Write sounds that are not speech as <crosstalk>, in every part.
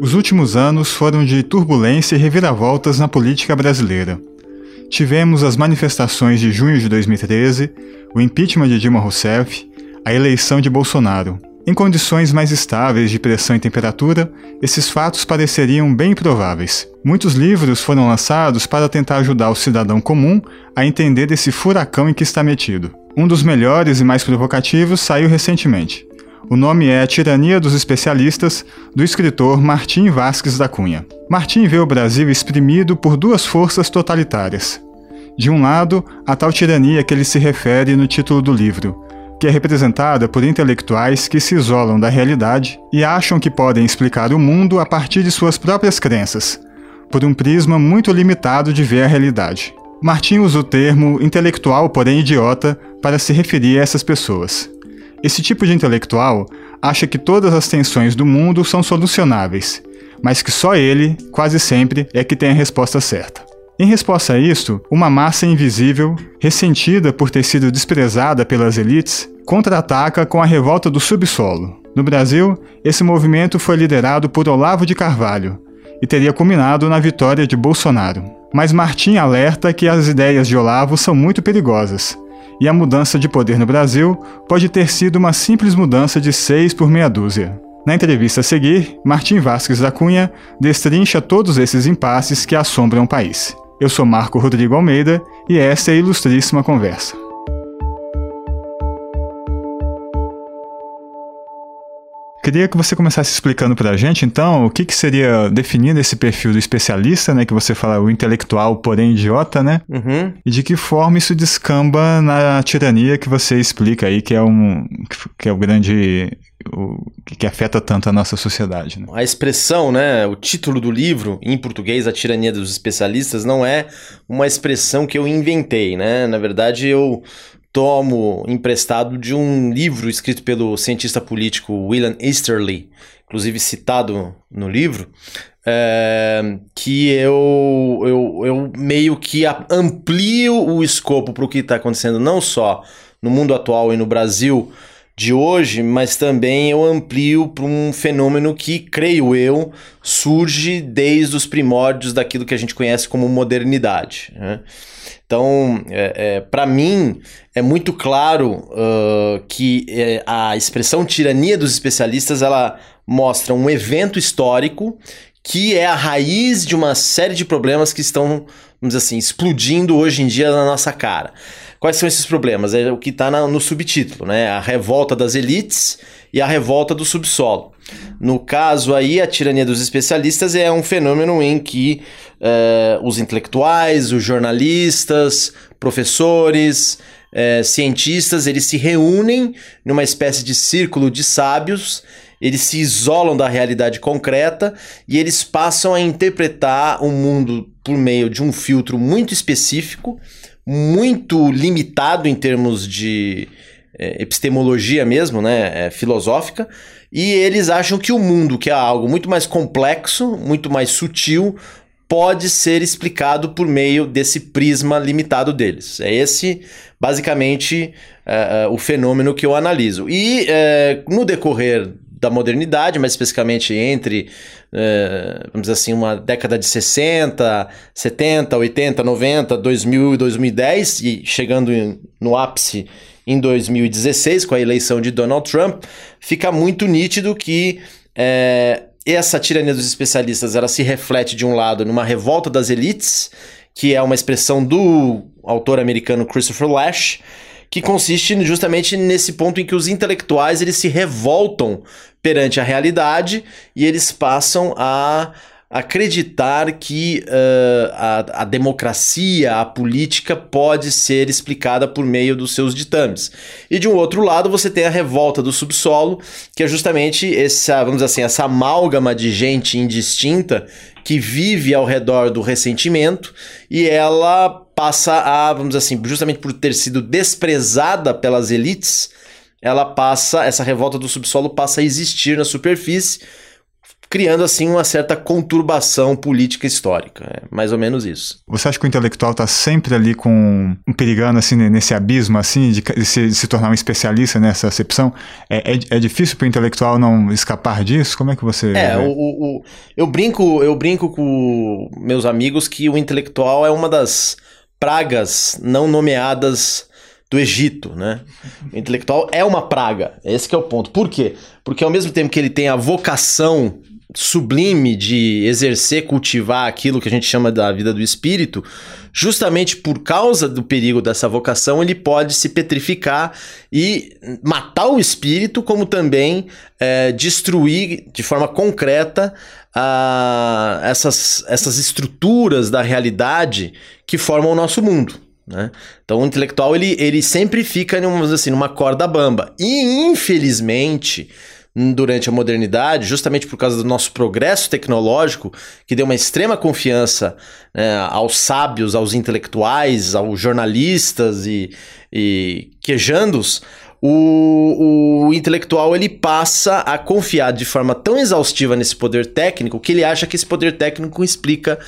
Os últimos anos foram de turbulência e reviravoltas na política brasileira. Tivemos as manifestações de junho de 2013, o impeachment de Dilma Rousseff, a eleição de Bolsonaro. Em condições mais estáveis de pressão e temperatura, esses fatos pareceriam bem prováveis. Muitos livros foram lançados para tentar ajudar o cidadão comum a entender esse furacão em que está metido. Um dos melhores e mais provocativos saiu recentemente. O nome é Tirania dos Especialistas, do escritor Martim Vasques da Cunha. Martim vê o Brasil exprimido por duas forças totalitárias. De um lado, a tal tirania que ele se refere no título do livro, que é representada por intelectuais que se isolam da realidade e acham que podem explicar o mundo a partir de suas próprias crenças, por um prisma muito limitado de ver a realidade. Martim usa o termo intelectual, porém idiota, para se referir a essas pessoas. Esse tipo de intelectual acha que todas as tensões do mundo são solucionáveis, mas que só ele, quase sempre, é que tem a resposta certa. Em resposta a isso, uma massa invisível, ressentida por ter sido desprezada pelas elites, contra-ataca com a revolta do subsolo. No Brasil, esse movimento foi liderado por Olavo de Carvalho e teria culminado na vitória de Bolsonaro. Mas Martim alerta que as ideias de Olavo são muito perigosas e a mudança de poder no Brasil pode ter sido uma simples mudança de seis por meia dúzia. Na entrevista a seguir, Martim Vasques da Cunha destrincha todos esses impasses que assombram o país. Eu sou Marco Rodrigo Almeida e esta é a ilustríssima conversa. Queria que você começasse explicando para a gente, então, o que, que seria definindo esse perfil do especialista, né? Que você fala o intelectual, porém idiota, né? Uhum. E de que forma isso descamba na tirania que você explica aí, que é um que é o grande o, que afeta tanto a nossa sociedade. Né? A expressão, né, o título do livro, em português, A Tirania dos Especialistas, não é uma expressão que eu inventei, né? Na verdade, eu tomo emprestado de um livro escrito pelo cientista político William Easterly, inclusive citado no livro, é, que eu, eu, eu meio que amplio o escopo para o que está acontecendo não só no mundo atual e no Brasil de hoje, mas também eu amplio para um fenômeno que, creio eu, surge desde os primórdios daquilo que a gente conhece como modernidade. Né? Então, é, é, para mim, é muito claro uh, que é, a expressão tirania dos especialistas ela mostra um evento histórico que é a raiz de uma série de problemas que estão, vamos dizer assim, explodindo hoje em dia na nossa cara. Quais são esses problemas? É o que está no subtítulo, né? A revolta das elites e a revolta do subsolo. No caso aí, a tirania dos especialistas é um fenômeno em que uh, os intelectuais, os jornalistas, professores, uh, cientistas, eles se reúnem numa espécie de círculo de sábios, eles se isolam da realidade concreta e eles passam a interpretar o mundo por meio de um filtro muito específico muito limitado em termos de é, epistemologia mesmo, né, é, filosófica, e eles acham que o mundo, que é algo muito mais complexo, muito mais sutil, pode ser explicado por meio desse prisma limitado deles. É esse, basicamente, é o fenômeno que eu analiso. E é, no decorrer da modernidade, mais especificamente entre, vamos dizer assim, uma década de 60, 70, 80, 90, 2000 e 2010, e chegando no ápice em 2016, com a eleição de Donald Trump, fica muito nítido que é, essa tirania dos especialistas ela se reflete, de um lado, numa revolta das elites, que é uma expressão do autor americano Christopher Lash, que consiste justamente nesse ponto em que os intelectuais eles se revoltam perante a realidade e eles passam a acreditar que uh, a, a, democracia, a política pode ser explicada por meio dos seus ditames. E de um outro lado, você tem a revolta do subsolo, que é justamente essa, vamos assim, essa amálgama de gente indistinta que vive ao redor do ressentimento e ela passa a, vamos assim, justamente por ter sido desprezada pelas elites, ela passa, essa revolta do subsolo passa a existir na superfície criando assim uma certa conturbação política histórica. É mais ou menos isso. Você acha que o intelectual está sempre ali com um perigando assim nesse abismo assim de, se, de se, tornar um especialista nessa acepção? É, é, é difícil para o intelectual não escapar disso? Como é que você? É, o, o, eu brinco eu brinco com meus amigos que o intelectual é uma das pragas não nomeadas do Egito, né? O intelectual é uma praga. Esse é o ponto. Por quê? Porque ao mesmo tempo que ele tem a vocação sublime de exercer, cultivar aquilo que a gente chama da vida do espírito, justamente por causa do perigo dessa vocação, ele pode se petrificar e matar o espírito, como também é, destruir de forma concreta a, essas, essas estruturas da realidade que formam o nosso mundo. Né? Então o intelectual ele, ele sempre fica numa, assim, numa corda bamba. E infelizmente durante a modernidade, justamente por causa do nosso progresso tecnológico, que deu uma extrema confiança né, aos sábios, aos intelectuais, aos jornalistas e, e quejandos, o, o, intelectual ele passa a confiar de forma tão exaustiva nesse poder técnico que ele acha que esse poder técnico explica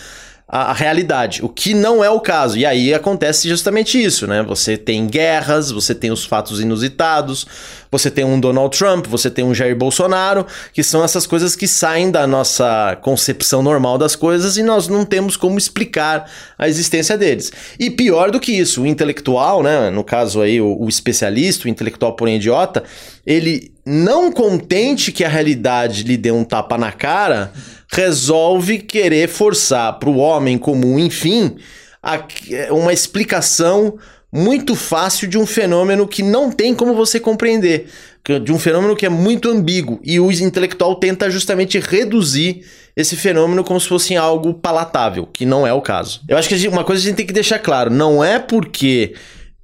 a, a, realidade, o que não é o caso. E aí acontece justamente isso, né? Você tem guerras, você tem os fatos inusitados, você tem um Donald Trump, você tem um Jair Bolsonaro, que são essas coisas que saem da nossa concepção normal das coisas e nós não temos como explicar a existência deles. E pior do que isso, o intelectual, né? No caso aí, o, o especialista, o intelectual porém idiota, ele não contente que a realidade lhe dê um tapa na cara resolve querer forçar para o homem comum, enfim, uma explicação muito fácil de um fenômeno que não tem como você compreender, de um fenômeno que é muito ambíguo e o intelectual tenta justamente reduzir esse fenômeno como se fosse algo palatável, que não é o caso. Eu acho que uma coisa a gente tem que deixar claro, não é porque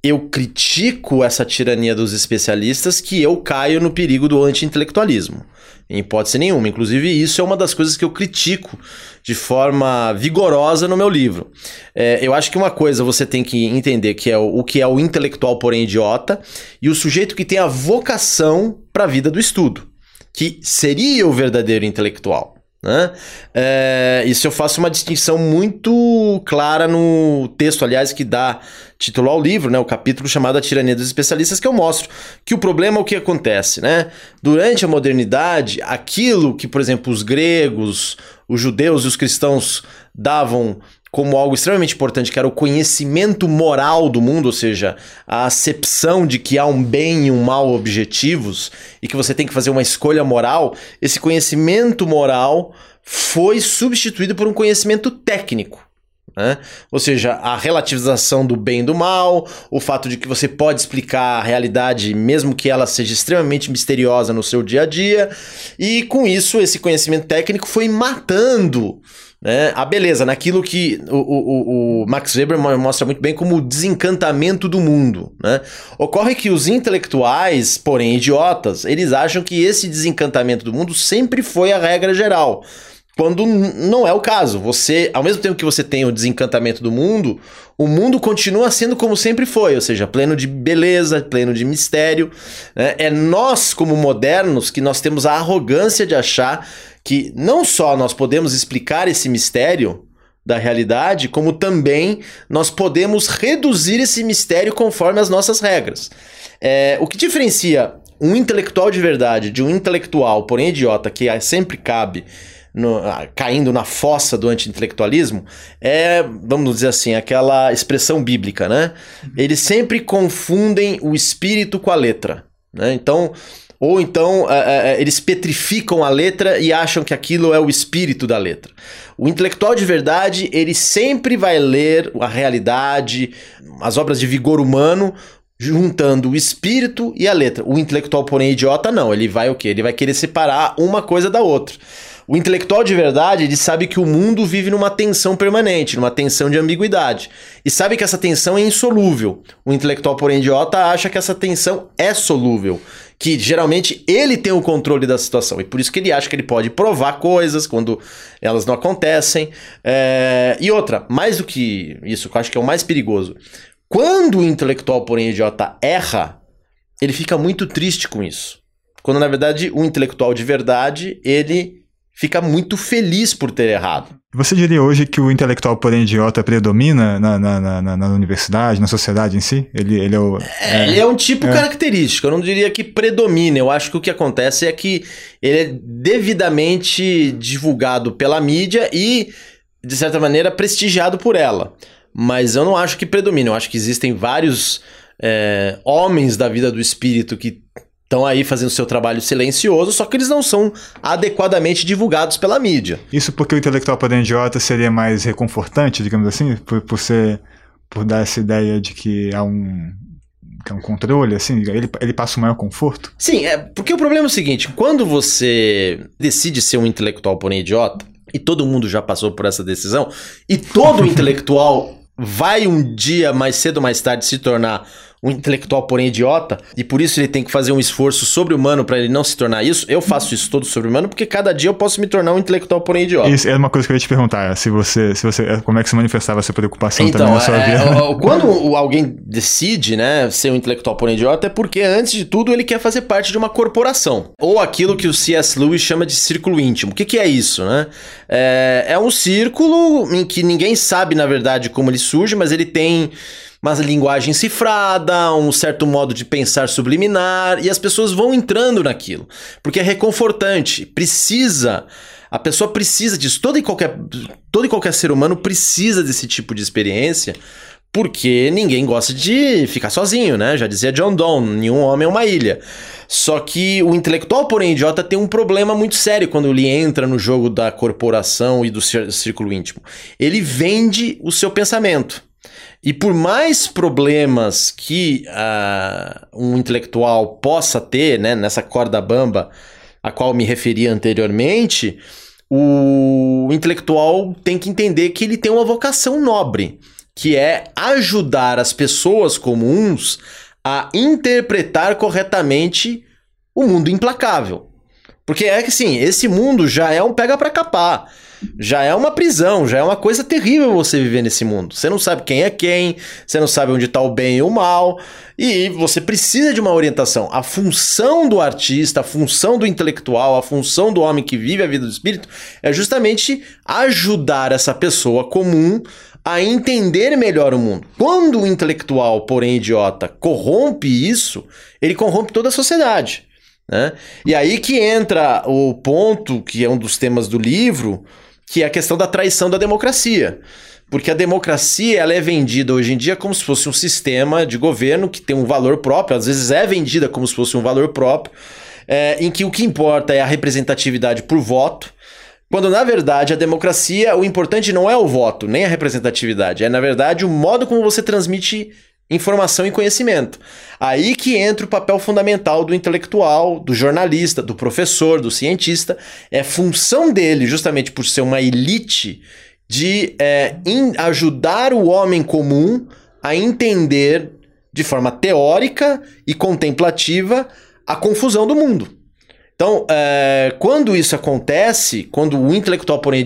eu critico essa tirania dos especialistas que eu caio no perigo do anti-intelectualismo. Em hipótese nenhuma. Inclusive, isso é uma das coisas que eu critico de forma vigorosa no meu livro. É, eu acho que uma coisa você tem que entender que é o, o que é o intelectual, porém idiota, e o sujeito que tem a vocação para a vida do estudo, que seria o verdadeiro intelectual. Né? É, isso eu faço uma distinção muito clara no texto, aliás, que dá título ao livro, né? o capítulo chamado A Tirania dos Especialistas, que eu mostro que o problema é o que acontece. Né? Durante a modernidade, aquilo que, por exemplo, os gregos, os judeus e os cristãos davam como algo extremamente importante, que era o conhecimento moral do mundo, ou seja, a acepção de que há um bem e um mal objetivos e que você tem que fazer uma escolha moral, esse conhecimento moral foi substituído por um conhecimento técnico. Né? Ou seja, a relativização do bem e do mal, o fato de que você pode explicar a realidade, mesmo que ela seja extremamente misteriosa no seu dia a dia, e com isso, esse conhecimento técnico foi matando né? A beleza, naquilo que o, o, o, Max Weber mostra muito bem como o desencantamento do mundo. Né? Ocorre que os intelectuais, porém idiotas, eles acham que esse desencantamento do mundo sempre foi a regra geral. Quando não é o caso. Você, ao mesmo tempo que você tem o desencantamento do mundo, o mundo continua sendo como sempre foi, ou seja, pleno de beleza, pleno de mistério. Né? É nós, como modernos, que nós temos a arrogância de achar que não só nós podemos explicar esse mistério da realidade, como também nós podemos reduzir esse mistério conforme as nossas regras. É, o que diferencia um intelectual de verdade de um intelectual, porém idiota, que sempre cabe no, caindo na fossa do anti-intelectualismo é, vamos dizer assim, aquela expressão bíblica, né? Eles sempre confundem o espírito com a letra. Né? Então, ou então é, é, eles petrificam a letra e acham que aquilo é o espírito da letra. O intelectual de verdade, ele sempre vai ler a realidade, as obras de vigor humano, juntando o espírito e a letra. O intelectual, porém, idiota, não. Ele vai o quê? Ele vai querer separar uma coisa da outra. O intelectual de verdade, ele sabe que o mundo vive numa tensão permanente, numa tensão de ambiguidade. E sabe que essa tensão é insolúvel. O intelectual, porém, idiota, acha que essa tensão é solúvel. Que geralmente ele tem o controle da situação. E por isso que ele acha que ele pode provar coisas quando elas não acontecem. É... E outra, mais do que isso, que eu acho que é o mais perigoso. Quando o intelectual, porém, idiota erra, ele fica muito triste com isso. Quando, na verdade, o intelectual de verdade, ele fica muito feliz por ter errado. Você diria hoje que o intelectual, porém idiota, predomina na, na, na, na universidade, na sociedade em si? Ele, ele é o. É, ele é um tipo é. característico. Eu não diria que predomina. Eu acho que o que acontece é que ele é devidamente divulgado pela mídia e, de certa maneira, prestigiado por ela. Mas eu não acho que predomina. Eu acho que existem vários é, homens da vida do espírito que estão aí fazendo seu trabalho silencioso, só que eles não são adequadamente divulgados pela mídia. Isso porque o intelectual padrão idiota seria mais reconfortante, digamos assim, por, por ser por dar essa ideia de que há um que é um controle, assim, ele, ele passa o maior conforto? Sim, é porque o problema é o seguinte: quando você decide ser um intelectual porém idiota, e todo mundo já passou por essa decisão, e todo <laughs> intelectual vai um dia mais cedo ou mais tarde se tornar um intelectual, porém idiota, e por isso ele tem que fazer um esforço sobre-humano para ele não se tornar isso. Eu faço isso todo sobre-humano porque cada dia eu posso me tornar um intelectual, porém idiota. Isso é uma coisa que eu ia te perguntar, se você, se você, como é que se manifestava essa preocupação então, também na sua é, vida? Quando <laughs> alguém decide, né, ser um intelectual, porém idiota, é porque antes de tudo ele quer fazer parte de uma corporação, ou aquilo que o C.S. Lewis chama de círculo íntimo. O que, que é isso, né? É, é um círculo em que ninguém sabe, na verdade, como ele surge, mas ele tem uma linguagem cifrada, um certo modo de pensar subliminar, e as pessoas vão entrando naquilo, porque é reconfortante, precisa. A pessoa precisa disso. Todo e qualquer, todo e qualquer ser humano precisa desse tipo de experiência, porque ninguém gosta de ficar sozinho, né? Já dizia John Donne, nenhum homem é uma ilha. Só que o intelectual, porém idiota, tem um problema muito sério quando ele entra no jogo da corporação e do círculo íntimo. Ele vende o seu pensamento. E por mais problemas que uh, um intelectual possa ter, né, nessa corda bamba a qual me referi anteriormente, o intelectual tem que entender que ele tem uma vocação nobre, que é ajudar as pessoas comuns a interpretar corretamente o mundo implacável. Porque é que sim, esse mundo já é um pega para capar já é uma prisão, já é uma coisa terrível você viver nesse mundo. Você não sabe quem é quem, você não sabe onde está o bem e o mal, e você precisa de uma orientação. A função do artista, a função do intelectual, a função do homem que vive a vida do espírito é justamente ajudar essa pessoa comum a entender melhor o mundo. Quando o intelectual, porém idiota, corrompe isso, ele corrompe toda a sociedade. Né? E aí que entra o ponto, que é um dos temas do livro, que é a questão da traição da democracia. Porque a democracia ela é vendida hoje em dia como se fosse um sistema de governo que tem um valor próprio, às vezes é vendida como se fosse um valor próprio, é, em que o que importa é a representatividade por voto, quando na verdade a democracia, o importante não é o voto, nem a representatividade, é na verdade o modo como você transmite informação e conhecimento. Aí que entra o papel fundamental do intelectual, do jornalista, do professor, do cientista. É função dele, justamente por ser uma elite, de é, ajudar o homem comum a entender de forma teórica e contemplativa a confusão do mundo. Então, é, quando isso acontece, quando o intelectual, porém,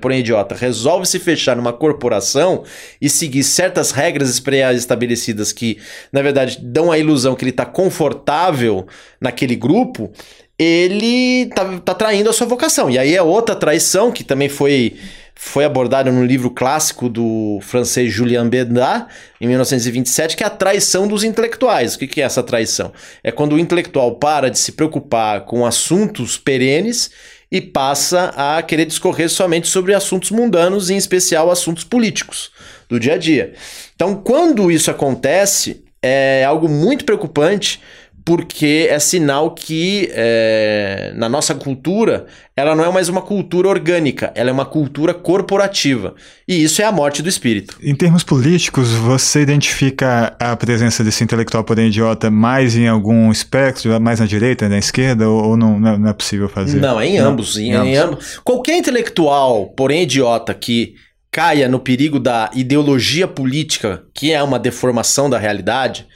porém idiota, resolve se fechar numa corporação e seguir certas regras pré-estabelecidas que, na verdade, dão a ilusão que ele está confortável naquele grupo, ele tá, tá traindo a sua vocação. E aí é outra traição que também foi foi abordado no livro clássico do francês Julien Bédat, em 1927, que é a traição dos intelectuais. O que é essa traição? É quando o intelectual para de se preocupar com assuntos perenes e passa a querer discorrer somente sobre assuntos mundanos, em especial assuntos políticos do dia a dia. Então, quando isso acontece, é algo muito preocupante, porque é sinal que é, na nossa cultura ela não é mais uma cultura orgânica, ela é uma cultura corporativa. E isso é a morte do espírito. Em termos políticos, você identifica a presença desse intelectual porém idiota mais em algum espectro, mais na direita, na esquerda, ou, não, não é possível fazer? Não, é em não, ambos. Em, em ambos. Qualquer intelectual, porém idiota, que caia no perigo da ideologia política, que é uma deformação da realidade,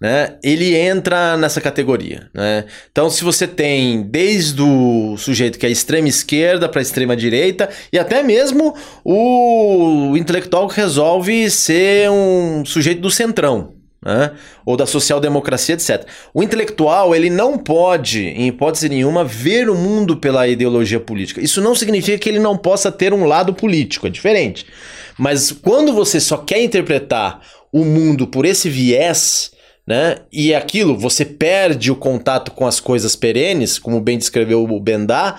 né, ele entra nessa categoria. Né? Então, se você tem desde o sujeito que é extrema esquerda para extrema direita, e até mesmo o intelectual que resolve ser um sujeito do centrão. né? ou da social-democracia, etc. O intelectual, ele não pode, em hipótese nenhuma, ver o mundo pela ideologia política. Isso não significa que ele não possa ter um lado político, é diferente. Mas quando você só quer interpretar o mundo por esse viés, né? E aquilo, você perde o contato com as coisas perenes, como bem descreveu o Bendá,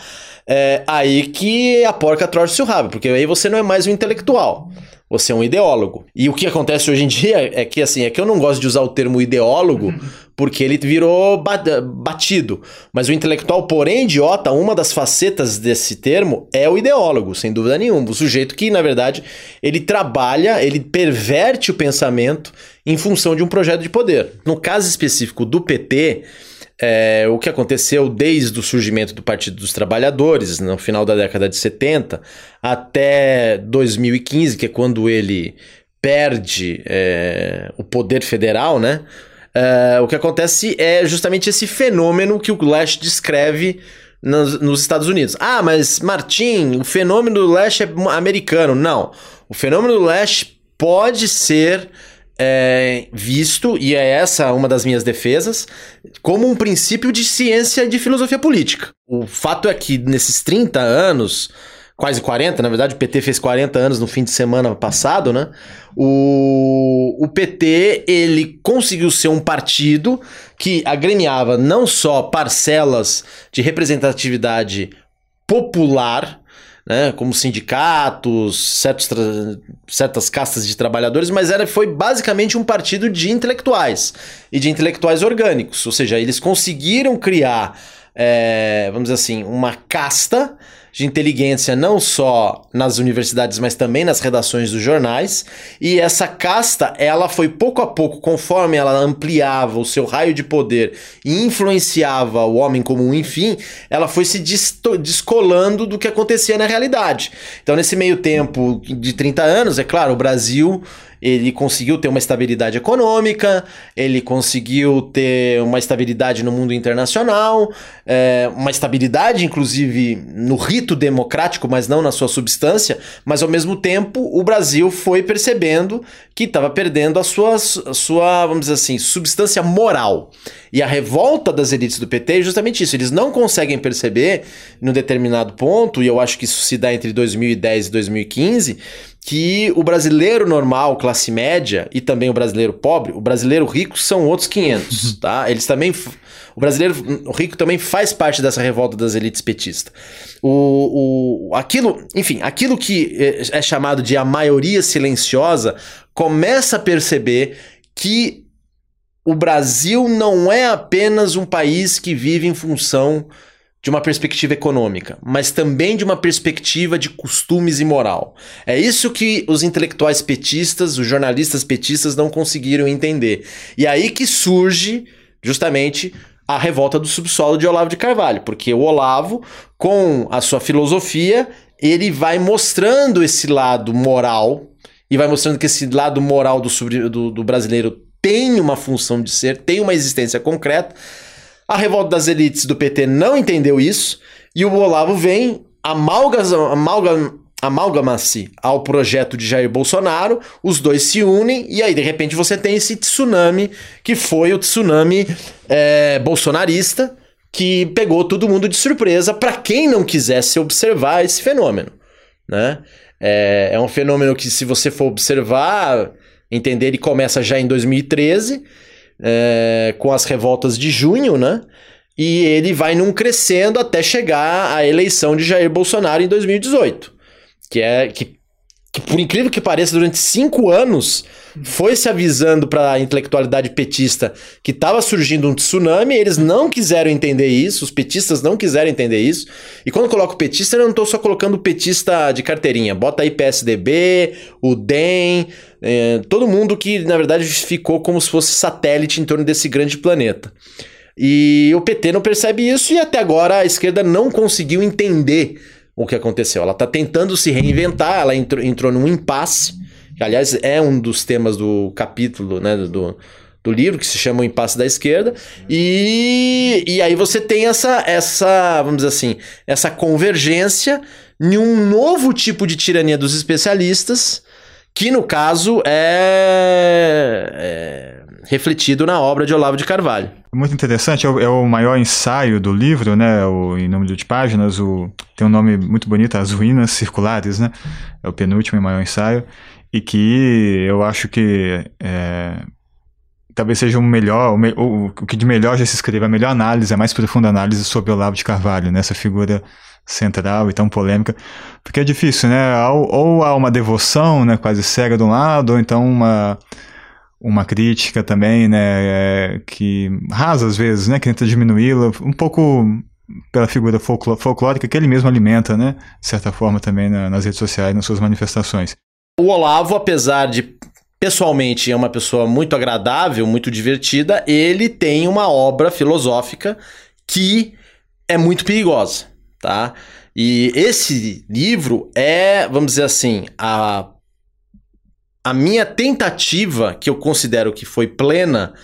é aí que a porca torce o rabo, porque aí você não é mais um intelectual. Você é um ideólogo. E o que acontece hoje em dia é que, assim, é que eu não gosto de usar o termo ideólogo <laughs> porque ele virou batido. Mas o intelectual, porém idiota, uma das facetas desse termo é o ideólogo, sem dúvida nenhuma. O sujeito que, na verdade, ele trabalha, ele perverte o pensamento em função de um projeto de poder. No caso específico do PT, é, o que aconteceu desde o surgimento do Partido dos Trabalhadores, no final da década de 70, até 2015, que é quando ele perde é, o poder federal, né? É, o que acontece é justamente esse fenômeno que o Lash descreve nos, nos, Estados Unidos. Ah, mas Martin, o fenômeno do Lash é americano. Não. O fenômeno do Lash pode ser é, visto, e é essa uma das minhas defesas, como um princípio de ciência e de filosofia política. O fato é que nesses 30 anos, quase 40, na verdade o PT fez 40 anos no fim de semana passado, né? O, o PT, ele conseguiu ser um partido que agremiava não só parcelas de representatividade popular, né, como sindicatos, certos certas castas de trabalhadores, mas era, foi basicamente um partido de intelectuais e de intelectuais orgânicos, ou seja, eles conseguiram criar, é, vamos dizer assim, uma casta de inteligência não só nas universidades, mas também nas redações dos jornais. E essa casta, ela foi pouco a pouco, conforme ela ampliava o seu raio de poder e influenciava o homem comum, enfim, ela foi se descolando do que acontecia na realidade. Então, nesse meio tempo de 30 anos, é claro, o Brasil ele conseguiu ter uma estabilidade econômica, ele conseguiu ter uma estabilidade no mundo internacional, é, uma estabilidade, inclusive, no rito democrático, mas não na sua substância, mas ao mesmo tempo o Brasil foi percebendo que estava perdendo a sua, a sua, vamos dizer assim, substância moral. E a revolta das elites do PT é justamente isso. Eles não conseguem perceber, num determinado ponto, e eu acho que isso se dá entre 2010 e 2015, que o brasileiro normal, classe média, e também o brasileiro pobre, o brasileiro rico são outros 500, <laughs> tá? Eles também. O brasileiro rico também faz parte dessa revolta das elites petistas. O, o, aquilo, enfim, aquilo que é, é chamado de a maioria silenciosa começa a perceber que o Brasil não é apenas um país que vive em função de uma perspectiva econômica, mas também de uma perspectiva de costumes e moral. É isso que os intelectuais petistas, os jornalistas petistas não conseguiram entender. E aí que surge justamente a revolta do subsolo de Olavo de Carvalho, porque o Olavo, com a sua filosofia, ele vai mostrando esse lado moral e vai mostrando que esse lado moral do, do, do brasileiro tem uma função de ser, tem uma existência concreta a revolta das elites do PT não entendeu isso e o Olavo vem amalgama, amalgama-se ao projeto de Jair Bolsonaro, os dois se unem e aí de repente você tem esse tsunami que foi o tsunami é, bolsonarista que pegou todo mundo de surpresa para quem não quisesse observar esse fenômeno, né? É, é um fenômeno que se você for observar, entender, ele começa já em 2013 é, com as revoltas de junho, né? E ele vai num crescendo até chegar à eleição de Jair Bolsonaro em 2018. Que é que, que por incrível que pareça, durante cinco anos foi se avisando para a intelectualidade petista que estava surgindo um tsunami, eles não quiseram entender isso, os petistas não quiseram entender isso. E quando eu coloco petista, eu não estou só colocando petista de carteirinha, bota aí PSDB, o DEM, é, todo mundo que na verdade ficou como se fosse satélite em torno desse grande planeta. E o PT não percebe isso e até agora a esquerda não conseguiu entender o que aconteceu. Ela está tentando se reinventar, ela entrou, entrou num impasse, que aliás é um dos temas do capítulo né, do, do livro, que se chama O Impasse da Esquerda, e, e aí você tem essa, essa, vamos dizer assim, essa convergência em um novo tipo de tirania dos especialistas, que no caso é, é refletido na obra de Olavo de Carvalho. Muito interessante, é o, é o maior ensaio do livro, né? O, em número de páginas, o, tem um nome muito bonito, As Ruínas Circulares, né? É o penúltimo e maior ensaio, e que eu acho que é, talvez seja o melhor, o, o, que de melhor já se escreve, a melhor análise, a mais profunda análise sobre Olavo de Carvalho, nessa né? figura central e tão polêmica, porque é difícil, né? Ou, ou há uma devoção, né, quase cega de um lado, ou então uma uma crítica também, né, é, que rasa às vezes, né, que tenta diminuí-la, um pouco pela figura folclórica que ele mesmo alimenta, né, de certa forma também na, nas redes sociais, nas suas manifestações. O Olavo, apesar de pessoalmente é uma pessoa muito agradável, muito divertida, ele tem uma obra filosófica que é muito perigosa tá? E esse livro é, vamos dizer assim, a, a minha tentativa, que eu considero que foi plena,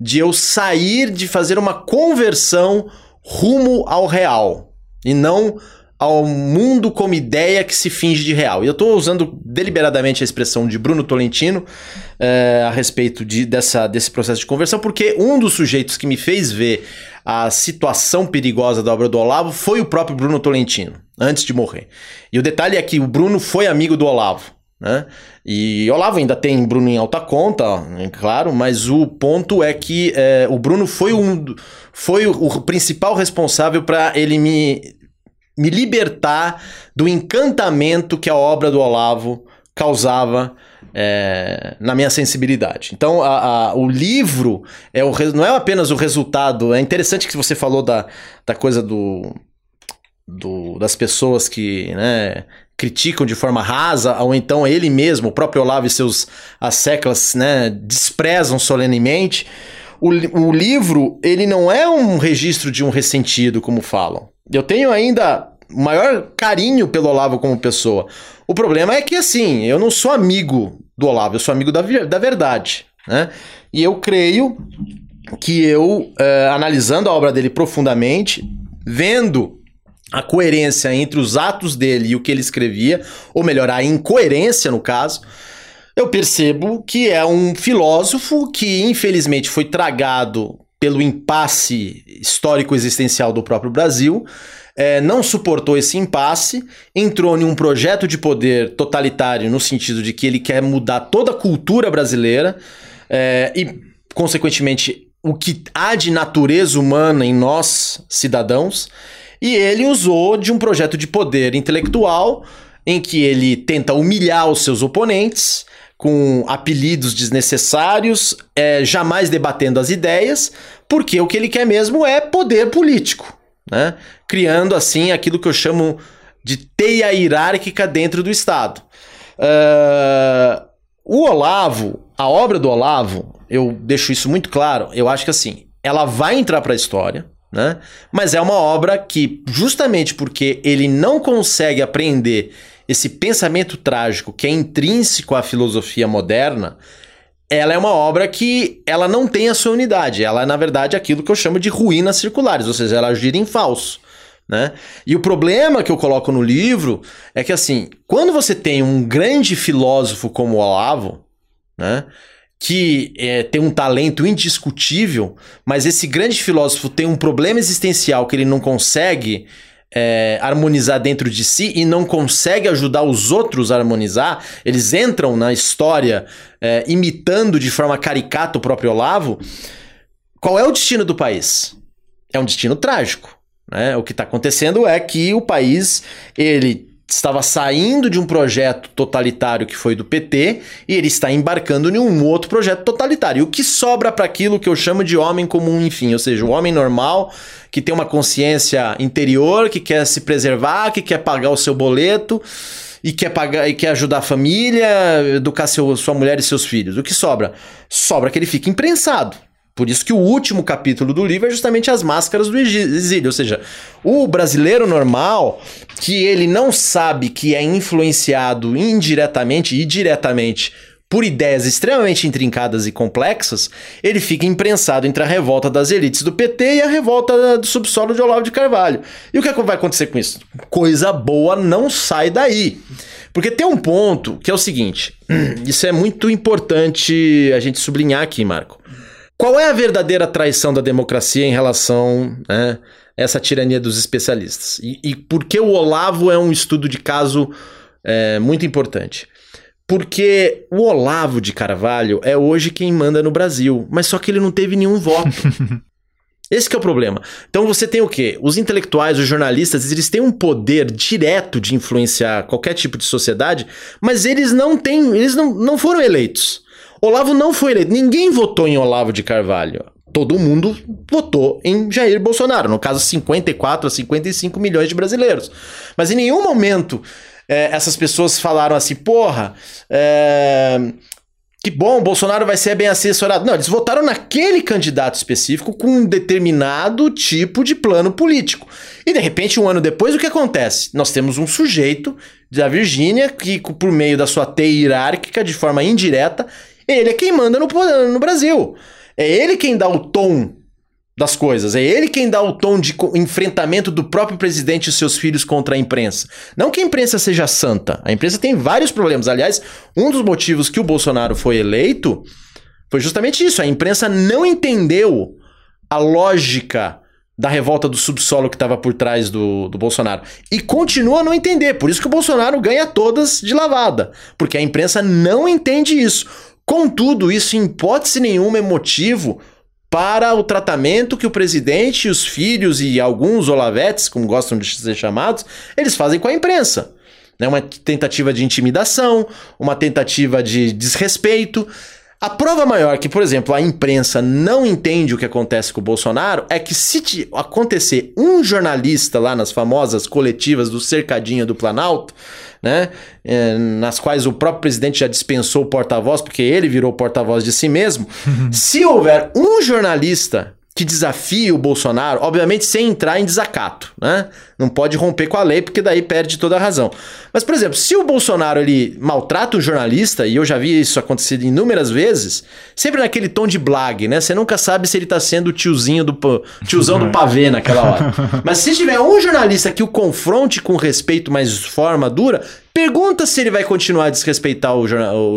de eu sair de fazer uma conversão rumo ao real e não ao mundo como ideia que se finge de real. E eu estou usando deliberadamente a expressão de Bruno Tolentino é, a respeito de, dessa, desse processo de conversão, porque um dos sujeitos que me fez ver a situação perigosa da obra do Olavo foi o próprio Bruno Tolentino, antes de morrer. E o detalhe é que o Bruno foi amigo do Olavo. Né? E Olavo ainda tem Bruno em alta conta, é claro, mas o ponto é que é, o Bruno foi, um, foi o, o principal responsável para ele me me libertar do encantamento que a obra do Olavo causava é, na minha sensibilidade. Então, a, a, o livro é o, não é apenas o resultado. É interessante que você falou da, da coisa do, do das pessoas que né, criticam de forma rasa, ou então ele mesmo, o próprio Olavo e seus asseclas, né, desprezam solenemente. O, o livro, ele não é um registro de um ressentido, como falam. Eu tenho ainda maior carinho pelo Olavo como pessoa. O problema é que, assim, eu não sou amigo do Olavo, eu sou amigo da, da verdade, né? E eu creio que eu, é, analisando a obra dele profundamente, vendo a coerência entre os atos dele e o que ele escrevia, ou melhor, a incoerência no caso, eu percebo que é um filósofo que infelizmente foi tragado pelo impasse histórico existencial do próprio Brasil é, não suportou esse impasse, entrou em um projeto de poder totalitário no sentido de que ele quer mudar toda a cultura brasileira é, e, consequentemente, o que há de natureza humana em nós, cidadãos, e ele usou de um projeto de poder intelectual em que ele tenta humilhar os seus oponentes com apelidos desnecessários, é, jamais debatendo as ideias, porque o que ele quer mesmo é poder político né? criando assim aquilo que eu chamo de teia hierárquica dentro do Estado. Uh, o Olavo, a obra do Olavo, eu deixo isso muito claro, eu acho que assim, ela vai entrar para a história, né? mas é uma obra que, justamente porque ele não consegue apreender esse pensamento trágico que é intrínseco à filosofia moderna, ela é uma obra que ela não tem a sua unidade. Ela é, na verdade, aquilo que eu chamo de ruínas circulares, ou seja, ela gira em falso. Né? E o problema que eu coloco no livro é que, assim, quando você tem um grande filósofo como o Olavo, né, que é, tem um talento indiscutível, mas esse grande filósofo tem um problema existencial que ele não consegue é, harmonizar dentro de si e não consegue ajudar os outros a harmonizar, eles entram na história é, imitando de forma caricata o próprio Olavo. Qual é o destino do país? É um destino trágico. Né? O que está acontecendo é que o país ele estava saindo de um projeto totalitário que foi do PT e ele está embarcando em um outro projeto totalitário. E o que sobra para aquilo que eu chamo de homem comum, enfim, ou seja, o homem normal que tem uma consciência interior, que quer se preservar, que quer pagar o seu boleto e quer pagar e quer ajudar a família, educar seu, sua mulher e seus filhos. O que sobra? Sobra que ele fique imprensado. Por isso que o último capítulo do livro é justamente as máscaras do exílio, ou seja, o brasileiro normal, que ele não sabe que é influenciado indiretamente e diretamente por ideias extremamente intrincadas e complexas, ele fica imprensado entre a revolta das elites do PT e a revolta do subsolo de Olavo de Carvalho. E o que, é que vai acontecer com isso? Coisa boa não sai daí. Porque tem um ponto que é o seguinte: <clears throat> isso é muito importante a gente sublinhar aqui, Marco. Qual é a verdadeira traição da democracia em relação né, a essa tirania dos especialistas? E, e por que o Olavo é um estudo de caso é, muito importante? Porque o Olavo de Carvalho é hoje quem manda no Brasil, mas só que ele não teve nenhum voto. <laughs> Esse é o problema. Então você tem o quê? Os intelectuais, os jornalistas, eles têm um poder direto de influenciar qualquer tipo de sociedade, mas eles não têm, eles não, não foram eleitos. Olavo não foi eleito. Ninguém votou em Olavo de Carvalho. Todo mundo votou em Jair Bolsonaro, no caso 54 a 55 milhões de brasileiros. Mas em nenhum momento é, essas pessoas falaram assim, porra, é, que bom, Bolsonaro vai ser bem assessorado. Não, eles votaram naquele candidato específico com um determinado tipo de plano político. E de repente, um ano depois, o que acontece? Nós temos um sujeito da Virgínia que, por meio da sua teia hierárquica, de forma indireta, ele é quem manda no, no Brasil. É ele quem dá o tom das coisas. É ele quem dá o tom de enfrentamento do próprio presidente e seus filhos contra a imprensa. Não que a imprensa seja santa. A imprensa tem vários problemas. Aliás, um dos motivos que o Bolsonaro foi eleito foi justamente isso. A imprensa não entendeu a lógica da revolta do subsolo que estava por trás do, do Bolsonaro. E continua a não entender. Por isso que o Bolsonaro ganha todas de lavada. Porque a imprensa não entende isso. Contudo, isso em hipótese nenhuma é motivo para o tratamento que o presidente, os filhos e alguns olavetes, como gostam de ser chamados, eles fazem com a imprensa. É uma tentativa de intimidação, uma tentativa de desrespeito. A prova maior que, por exemplo, a imprensa não entende o que acontece com o Bolsonaro é que se acontecer um jornalista lá nas famosas coletivas do cercadinho do Planalto, né, é, nas quais o próprio presidente já dispensou o porta-voz porque ele virou porta-voz de si mesmo, se houver um jornalista que desafia o Bolsonaro, obviamente sem entrar em desacato, né? Não pode romper com a lei, porque daí perde toda a razão. Mas, por exemplo, se o Bolsonaro ele maltrata um jornalista, e eu já vi isso acontecer inúmeras vezes, sempre naquele tom de blag, né? Você nunca sabe se ele tá sendo o tiozinho do tiozão do <laughs> pavê naquela hora. Mas se tiver um jornalista que o confronte com respeito, mas de forma dura, Pergunta se ele vai continuar a desrespeitar os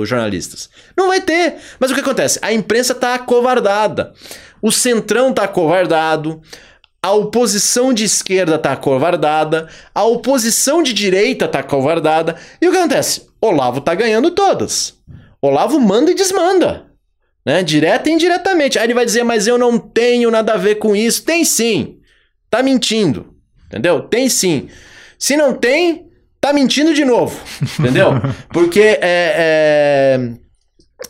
jornalistas. Não vai ter. Mas o que acontece? A imprensa está acovardada. O centrão está acovardado. A oposição de esquerda está acovardada. A oposição de direita está acovardada. E o que acontece? Olavo está ganhando todas. Olavo manda e desmanda. Né? Direta e indiretamente. Aí ele vai dizer, mas eu não tenho nada a ver com isso. Tem sim. Tá mentindo. Entendeu? Tem sim. Se não tem, tá mentindo de novo, <laughs> entendeu? Porque é, é,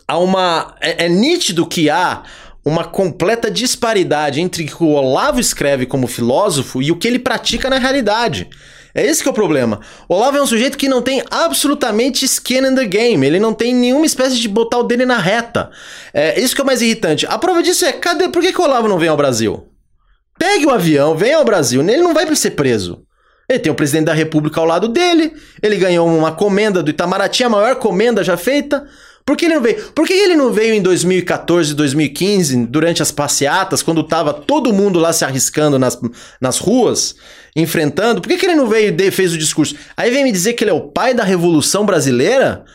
há uma, é, é nítido que há uma completa disparidade entre o que o Olavo escreve como filósofo e o que ele pratica na realidade. É esse que é o problema. O Olavo é um sujeito que não tem absolutamente skin in the game. Ele não tem nenhuma espécie de botar o dele na reta. É isso que é o mais irritante. A prova disso é, cadê? Por que, que o Olavo não vem ao Brasil? Pegue o avião, venha ao Brasil. Ele não vai ser preso. Ele tem o presidente da República ao lado dele, ele ganhou uma comenda do Itamaraty, a maior comenda já feita. Por que ele não veio? Por que ele não veio em 2014, 2015, durante as passeatas, quando tava todo mundo lá se arriscando nas, nas ruas, enfrentando? Por que, que ele não veio e fez o discurso? Aí vem me dizer que ele é o pai da Revolução Brasileira?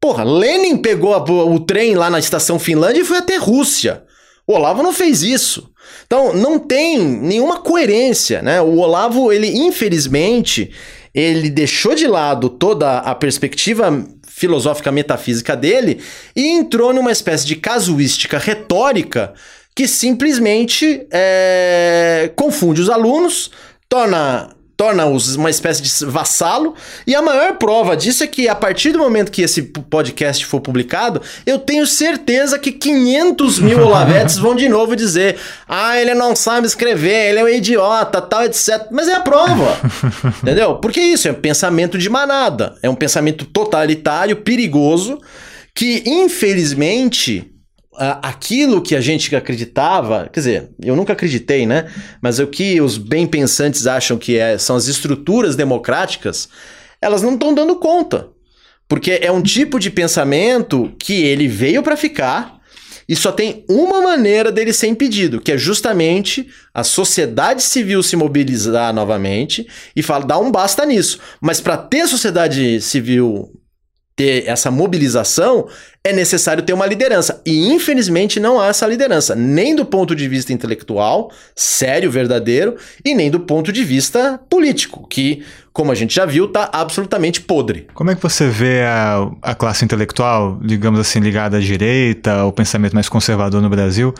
Porra, Lenin pegou a, o trem lá na estação Finlândia e foi até Rússia. O Olavo não fez isso. Então, não tem nenhuma coerência, né? O Olavo, ele infelizmente, ele deixou de lado toda a perspectiva filosófica metafísica dele e entrou numa espécie de casuística retórica que simplesmente é, confunde os alunos, torna torna-os uma espécie de vassalo. E a maior prova disso é que a partir do momento que esse podcast for publicado, eu tenho certeza que 500 mil <laughs> olavetes vão de novo dizer: ah, ele não sabe escrever, ele é um idiota, tal, etc. Mas é a prova. <laughs> entendeu? Porque isso é um pensamento de manada, é um pensamento totalitário, perigoso, que infelizmente aquilo que a gente acreditava, quer dizer, eu nunca acreditei, né? Mas o que os bem pensantes acham que é, são as estruturas democráticas, elas não estão dando conta. Porque é um tipo de pensamento que ele veio para ficar e só tem uma maneira dele ser impedido, que é justamente a sociedade civil se mobilizar novamente e falar, dá um basta nisso. Mas para ter sociedade civil ter essa mobilização, é necessário ter uma liderança. E infelizmente não há essa liderança, nem do ponto de vista intelectual, sério, verdadeiro, e nem do ponto de vista político, que, como a gente já viu, está absolutamente podre. Como é que você vê a, a classe intelectual, digamos assim, ligada à direita, ao pensamento mais conservador no Brasil,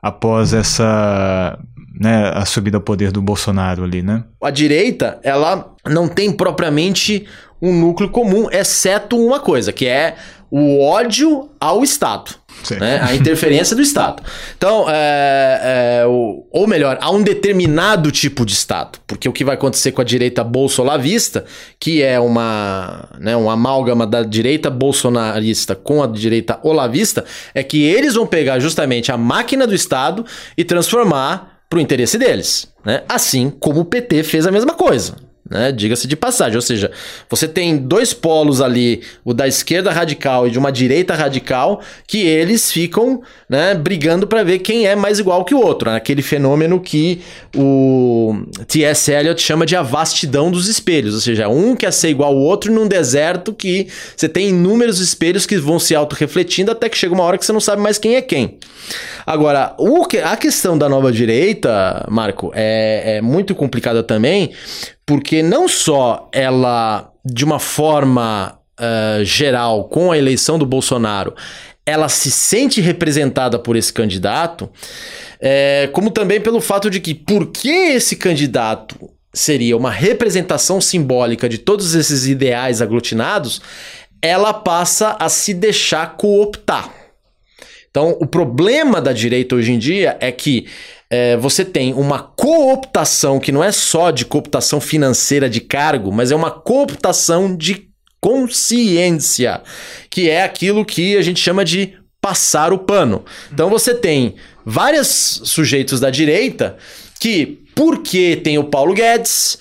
após essa né, a subida ao poder do Bolsonaro ali, né? A direita, ela não tem propriamente um núcleo comum, exceto uma coisa, que é o ódio ao Estado. Né? A interferência do Estado. Então, é, é, ou melhor, há um determinado tipo de Estado. Porque o que vai acontecer com a direita bolsolavista, que é uma, né, uma amálgama da direita bolsonarista com a direita olavista, é que eles vão pegar justamente a máquina do Estado e transformar para o interesse deles. Né? Assim como o PT fez a mesma coisa né? Diga-se de passagem. Ou seja, você tem dois polos ali, o da esquerda radical e de uma direita radical, que eles ficam né, brigando para ver quem é mais igual que o outro. Né? Aquele fenômeno que o T.S. Eliot chama de a vastidão dos espelhos. Ou seja, um quer ser igual ao outro num deserto que você tem inúmeros espelhos que vão se auto-refletindo até que chega uma hora que você não sabe mais quem é quem. Agora, o que, a questão da nova direita, Marco, é, é muito complicada também, porque não só ela, de uma forma uh, geral, com a eleição do Bolsonaro, ela se sente representada por esse candidato, é, como também pelo fato de que, porque esse candidato seria uma representação simbólica de todos esses ideais aglutinados, ela passa a se deixar cooptar. Então, o problema da direita hoje em dia é que é, você tem uma cooptação que não é só de cooptação financeira de cargo, mas é uma cooptação de consciência, que é aquilo que a gente chama de passar o pano. Então você tem vários sujeitos da direita que, porque tem o Paulo Guedes,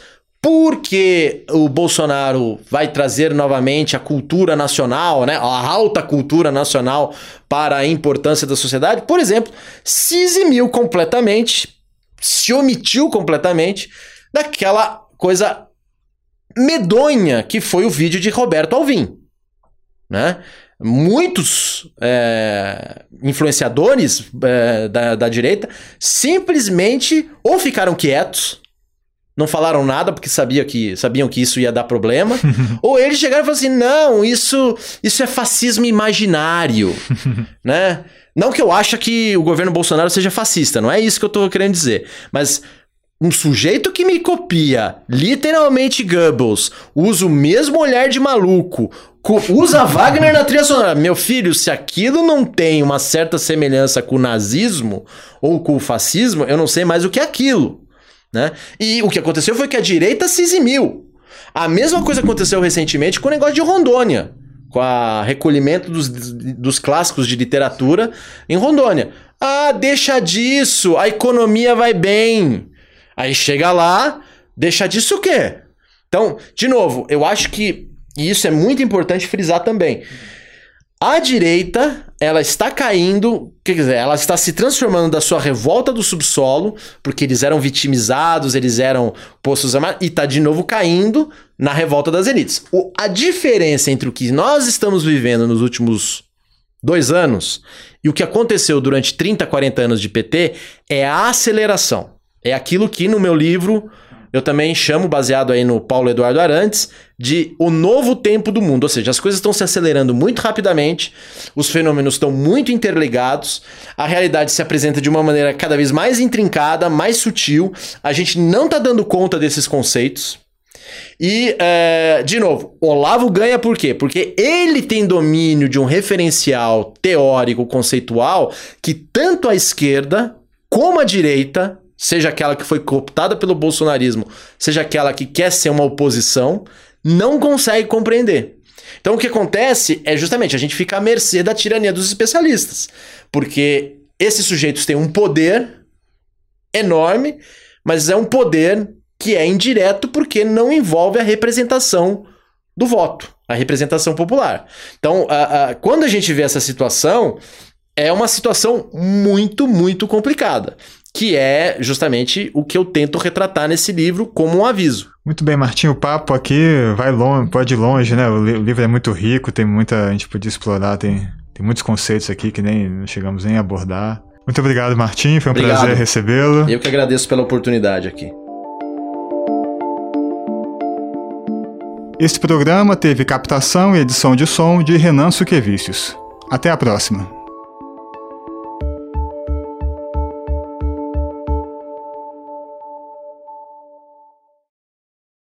porque o Bolsonaro vai trazer novamente a cultura nacional, né, a alta cultura nacional para a importância da sociedade, por exemplo, se eximiu completamente, se omitiu completamente daquela coisa medonha que foi o vídeo de Roberto Alvim, né? Muitos é, influenciadores é, da, da direita simplesmente ou ficaram quietos não falaram nada porque sabia que, sabiam que isso ia dar problema. <laughs> ou eles chegaram e falaram assim: não, isso, isso é fascismo imaginário. <laughs> né? Não que eu ache que o governo Bolsonaro seja fascista, não é isso que eu tô querendo dizer. Mas um sujeito que me copia, literalmente Goebbels, usa o mesmo olhar de maluco, usa <laughs> Wagner na trilha sonora. Meu filho, se aquilo não tem uma certa semelhança com o nazismo ou com o fascismo, eu não sei mais o que é aquilo. Né? E o que aconteceu foi que a direita se eximiu. A mesma coisa aconteceu recentemente com o negócio de Rondônia, com o recolhimento dos, dos clássicos de literatura em Rondônia. Ah, deixa disso, a economia vai bem. Aí chega lá, deixa disso o quê? Então, de novo, eu acho que e isso é muito importante frisar também. A direita, ela está caindo, quer dizer, ela está se transformando da sua revolta do subsolo, porque eles eram vitimizados, eles eram postos a e está de novo caindo na revolta das elites. O, a diferença entre o que nós estamos vivendo nos últimos dois anos e o que aconteceu durante 30, 40 anos de PT é a aceleração. É aquilo que no meu livro eu também chamo, baseado aí no Paulo Eduardo Arantes, de o novo tempo do mundo. Ou seja, as coisas estão se acelerando muito rapidamente, os fenômenos estão muito interligados, a realidade se apresenta de uma maneira cada vez mais intrincada, mais sutil, a gente não está dando conta desses conceitos. E, é, de novo, Olavo ganha por quê? Porque ele tem domínio de um referencial teórico, conceitual, que tanto a esquerda como a direita seja aquela que foi cooptada pelo bolsonarismo, seja aquela que quer ser uma oposição, não consegue compreender. Então o que acontece é justamente a gente fica à mercê da tirania dos especialistas, porque esses sujeitos têm um poder enorme, mas é um poder que é indireto porque não envolve a representação do voto, a representação popular. Então, a, a, quando a gente vê essa situação, é uma situação muito, muito complicada que é justamente o que eu tento retratar nesse livro como um aviso. Muito bem, Martinho, o papo aqui vai longe, pode ir longe, né? O, livro é muito rico, tem muita. A gente podia explorar, tem, tem muitos conceitos aqui que nem não chegamos nem a abordar. Muito obrigado, Martim. Foi um obrigado. prazer recebê-lo. Eu que agradeço pela oportunidade aqui. Este programa teve captação e edição de som de Renan Suquevicius. Até a próxima.